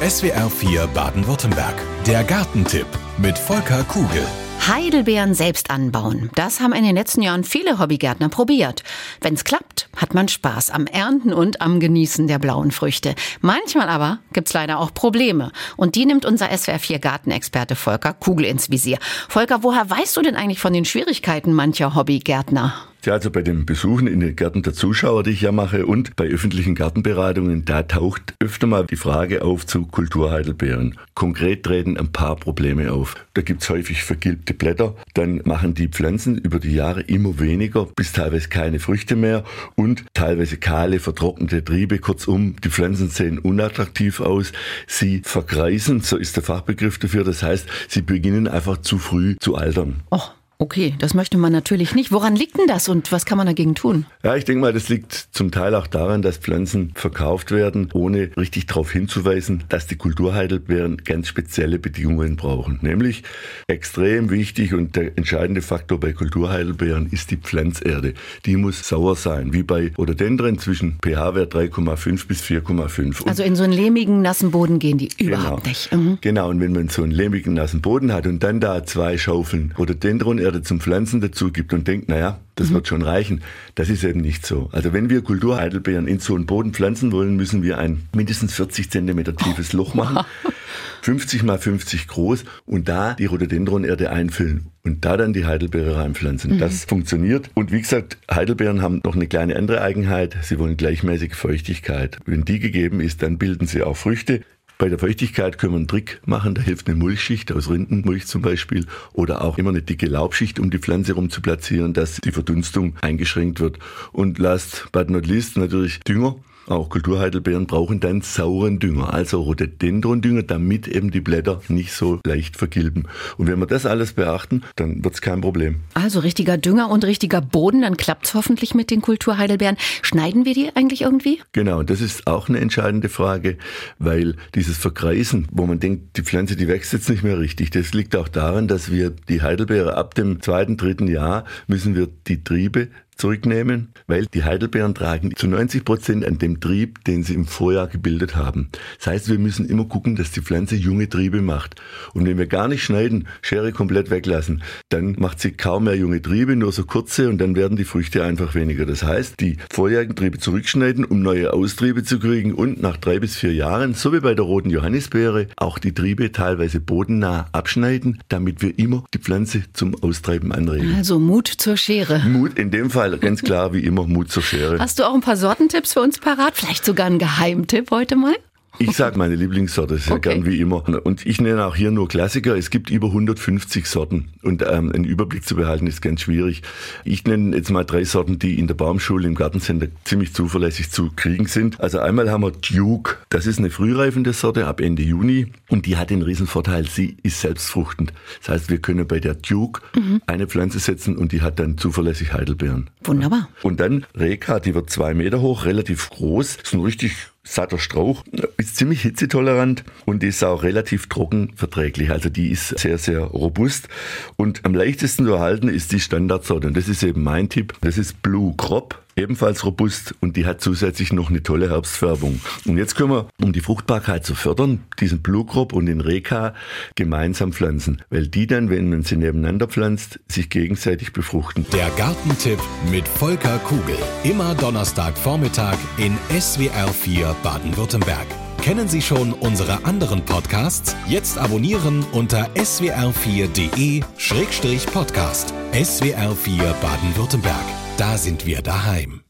SWR 4 Baden-Württemberg. Der Gartentipp mit Volker Kugel. Heidelbeeren selbst anbauen. Das haben in den letzten Jahren viele Hobbygärtner probiert. Wenn's klappt, hat man Spaß am Ernten und am Genießen der blauen Früchte. Manchmal aber gibt's leider auch Probleme. Und die nimmt unser SWR4 Gartenexperte Volker Kugel ins Visier. Volker, woher weißt du denn eigentlich von den Schwierigkeiten mancher Hobbygärtner? Ja, also bei den Besuchen in den Gärten der Zuschauer, die ich ja mache, und bei öffentlichen Gartenberatungen, da taucht öfter mal die Frage auf zu Kulturheidelbeeren. Konkret treten ein paar Probleme auf. Da gibt's häufig vergilbte Blätter, dann machen die Pflanzen über die Jahre immer weniger, bis teilweise keine Früchte mehr und teilweise kahle, vertrocknete Triebe. Kurzum, die Pflanzen sehen unattraktiv aus, sie verkreisen, so ist der Fachbegriff dafür. Das heißt, sie beginnen einfach zu früh zu altern. Oh. Okay, das möchte man natürlich nicht. Woran liegt denn das und was kann man dagegen tun? Ja, ich denke mal, das liegt zum Teil auch daran, dass Pflanzen verkauft werden, ohne richtig darauf hinzuweisen, dass die Kulturheidelbeeren ganz spezielle Bedingungen brauchen. Nämlich extrem wichtig und der entscheidende Faktor bei Kulturheidelbeeren ist die Pflanzerde. Die muss sauer sein, wie bei Rhododendren zwischen pH-Wert 3,5 bis 4,5. Also in so einen lehmigen, nassen Boden gehen die überhaupt genau. nicht. Mhm. Genau, und wenn man so einen lehmigen, nassen Boden hat und dann da zwei Schaufeln Rhododendron Erde zum Pflanzen dazu gibt und denkt, naja, das mhm. wird schon reichen. Das ist eben nicht so. Also wenn wir Kulturheidelbeeren in so einen Boden pflanzen wollen, müssen wir ein mindestens 40 Zentimeter tiefes Loch machen. 50 mal 50 groß und da die Rhododendronerde einfüllen und da dann die Heidelbeere reinpflanzen. Mhm. Das funktioniert. Und wie gesagt, Heidelbeeren haben noch eine kleine andere Eigenheit. Sie wollen gleichmäßig Feuchtigkeit. Wenn die gegeben ist, dann bilden sie auch Früchte. Bei der Feuchtigkeit können wir einen Trick machen, da hilft eine Mulchschicht aus Rindenmulch zum Beispiel oder auch immer eine dicke Laubschicht um die Pflanze rum zu platzieren, dass die Verdunstung eingeschränkt wird. Und last but not least natürlich Dünger. Auch Kulturheidelbeeren brauchen dann sauren Dünger, also Rhododendron-Dünger, damit eben die Blätter nicht so leicht vergilben. Und wenn wir das alles beachten, dann wird es kein Problem. Also richtiger Dünger und richtiger Boden, dann klappt es hoffentlich mit den Kulturheidelbeeren. Schneiden wir die eigentlich irgendwie? Genau, das ist auch eine entscheidende Frage, weil dieses Verkreisen, wo man denkt, die Pflanze, die wächst jetzt nicht mehr richtig, das liegt auch daran, dass wir die Heidelbeere ab dem zweiten, dritten Jahr müssen wir die Triebe zurücknehmen, weil die Heidelbeeren tragen zu 90 Prozent an dem Trieb, den sie im Vorjahr gebildet haben. Das heißt, wir müssen immer gucken, dass die Pflanze junge Triebe macht. Und wenn wir gar nicht schneiden, Schere komplett weglassen, dann macht sie kaum mehr junge Triebe, nur so kurze und dann werden die Früchte einfach weniger. Das heißt, die vorjährigen Triebe zurückschneiden, um neue Austriebe zu kriegen und nach drei bis vier Jahren, so wie bei der roten Johannisbeere, auch die Triebe teilweise bodennah abschneiden, damit wir immer die Pflanze zum Austreiben anregen. Also Mut zur Schere. Mut in dem Fall Fall ganz klar wie immer Mut zur Schere. Hast du auch ein paar Sortentipps für uns parat? Vielleicht sogar einen Geheimtipp heute mal? Ich sage meine Lieblingssorte sehr okay. gern wie immer. Und ich nenne auch hier nur Klassiker. Es gibt über 150 Sorten. Und ähm, einen Überblick zu behalten ist ganz schwierig. Ich nenne jetzt mal drei Sorten, die in der Baumschule im Gartencenter ziemlich zuverlässig zu kriegen sind. Also einmal haben wir Duke. Das ist eine frühreifende Sorte ab Ende Juni. Und die hat den Riesenvorteil, sie ist selbstfruchtend. Das heißt, wir können bei der Duke mhm. eine Pflanze setzen und die hat dann zuverlässig Heidelbeeren. Wunderbar. Und dann Reka, die wird zwei Meter hoch, relativ groß. Ist ein richtig satter Strauch, ist ziemlich hitzetolerant und ist auch relativ trockenverträglich. Also die ist sehr, sehr robust. Und am leichtesten zu erhalten ist die Standardsorte. Und das ist eben mein Tipp. Das ist Blue Crop ebenfalls robust und die hat zusätzlich noch eine tolle Herbstfärbung. Und jetzt können wir, um die Fruchtbarkeit zu fördern, diesen Blue Crop und den Reka gemeinsam pflanzen, weil die dann, wenn man sie nebeneinander pflanzt, sich gegenseitig befruchten. Der Gartentipp mit Volker Kugel. Immer Donnerstagvormittag in SWR 4 Baden-Württemberg. Kennen Sie schon unsere anderen Podcasts? Jetzt abonnieren unter swr4.de-podcast. SWR 4 Baden-Württemberg. Da sind wir daheim.